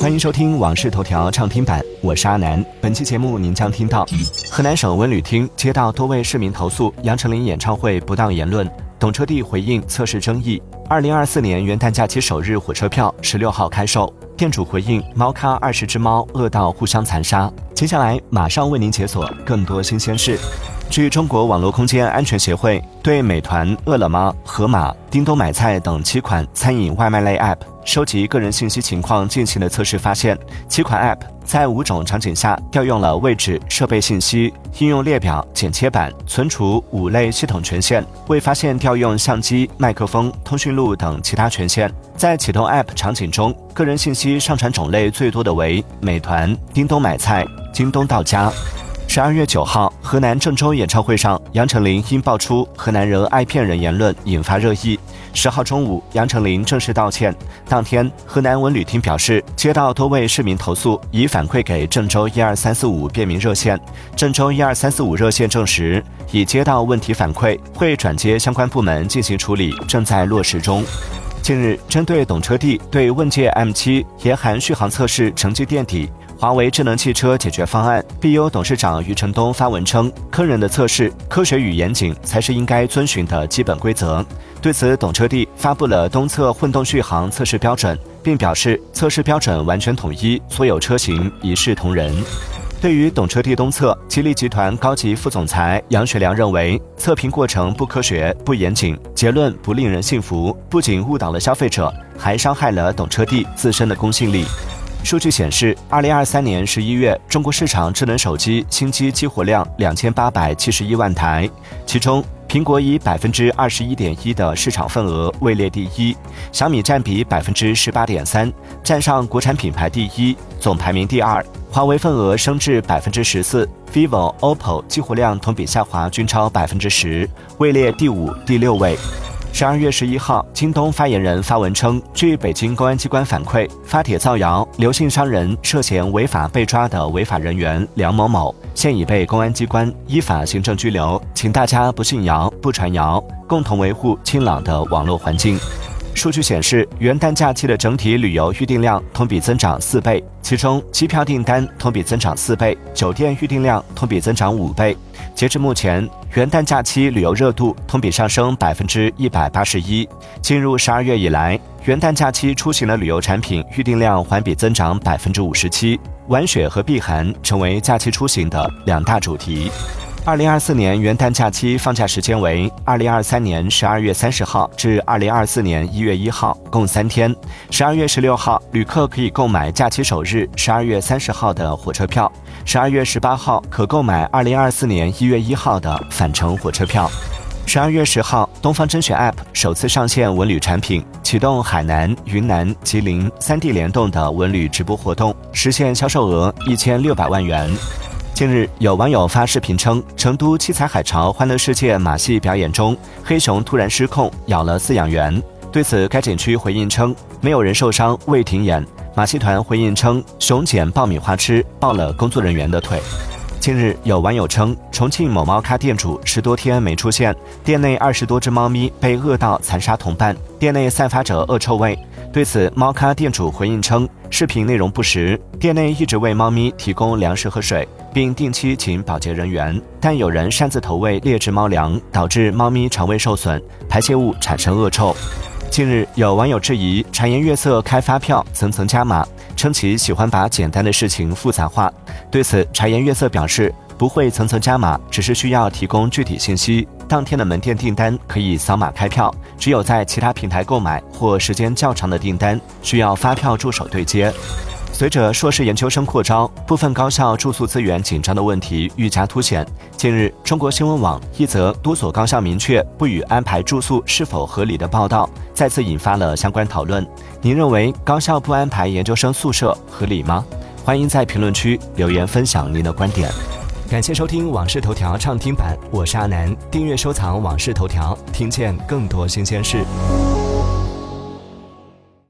欢迎收听《往事头条》畅听版，我是阿南。本期节目您将听到：河南省文旅厅接到多位市民投诉杨丞琳演唱会不当言论，懂车帝回应测试争议。二零二四年元旦假期首日火车票十六号开售，店主回应猫咖二十只猫饿到互相残杀。接下来马上为您解锁更多新鲜事。据中国网络空间安全协会对美团、饿了么、盒马、叮咚买菜等七款餐饮外卖类 App 收集个人信息情况进行的测试发现，七款 App 在五种场景下调用了位置、设备信息、应用列表、剪切板、存储五类系统权限，未发现调用相机、麦克风、通讯录等其他权限。在启动 App 场景中，个人信息上传种类最多的为美团、叮咚买菜、京东到家。十二月九号，河南郑州演唱会上，杨丞琳因爆出河南人爱骗人言论引发热议。十号中午，杨丞琳正式道歉。当天，河南文旅厅表示，接到多位市民投诉，已反馈给郑州一二三四五便民热线。郑州一二三四五热线证实，已接到问题反馈，会转接相关部门进行处理，正在落实中。近日，针对懂车帝对问界 M7 严寒续航测试成绩垫底。华为智能汽车解决方案 BU 董事长余承东发文称：“坑人的测试，科学与严谨才是应该遵循的基本规则。”对此，懂车帝发布了东侧混动续航测试标准，并表示测试标准完全统一，所有车型一视同仁。对于懂车帝东侧，吉利集团高级副总裁杨学良认为，测评过程不科学、不严谨，结论不令人信服，不仅误导了消费者，还伤害了懂车帝自身的公信力。数据显示，二零二三年十一月，中国市场智能手机新机激活量两千八百七十一万台，其中苹果以百分之二十一点一的市场份额位列第一，小米占比百分之十八点三，占上国产品牌第一，总排名第二。华为份额升至百分之十四，vivo、OPPO 激活量同比下滑均超百分之十，位列第五、第六位。十二月十一号，京东发言人发文称，据北京公安机关反馈，发帖造谣、刘姓商人涉嫌违法被抓的违法人员梁某某，现已被公安机关依法行政拘留，请大家不信谣、不传谣，共同维护清朗的网络环境。数据显示，元旦假期的整体旅游预订量同比增长四倍，其中机票订单同比增长四倍，酒店预订量同比增长五倍。截至目前，元旦假期旅游热度同比上升百分之一百八十一。进入十二月以来，元旦假期出行的旅游产品预订量环比增长百分之五十七，玩雪和避寒成为假期出行的两大主题。二零二四年元旦假期放假时间为二零二三年十二月三十号至二零二四年一月一号，共三天。十二月十六号，旅客可以购买假期首日十二月三十号的火车票；十二月十八号可购买二零二四年一月一号的返程火车票。十二月十号，东方甄选 App 首次上线文旅产品，启动海南、云南、吉林三地联动的文旅直播活动，实现销售额一千六百万元。近日，有网友发视频称，成都七彩海潮欢乐世界马戏表演中，黑熊突然失控咬了饲养员。对此，该景区回应称，没有人受伤，未停演。马戏团回应称，熊捡爆米花吃，爆了工作人员的腿。近日，有网友称，重庆某猫咖店主十多天没出现，店内二十多只猫咪被饿到残杀同伴，店内散发着恶臭味。对此，猫咖店主回应称，视频内容不实，店内一直为猫咪提供粮食和水，并定期请保洁人员，但有人擅自投喂劣质猫粮，导致猫咪肠胃受损，排泄物产生恶臭。近日，有网友质疑茶颜悦色开发票层层加码，称其喜欢把简单的事情复杂化。对此，茶颜悦色表示不会层层加码，只是需要提供具体信息。当天的门店订单可以扫码开票，只有在其他平台购买或时间较长的订单，需要发票助手对接。随着硕士研究生扩招，部分高校住宿资源紧张的问题愈加凸显。近日，中国新闻网一则多所高校明确不予安排住宿是否合理的报道，再次引发了相关讨论。您认为高校不安排研究生宿舍合理吗？欢迎在评论区留言分享您的观点。感谢收听《往事头条》畅听版，我是阿南。订阅收藏《往事头条》，听见更多新鲜事。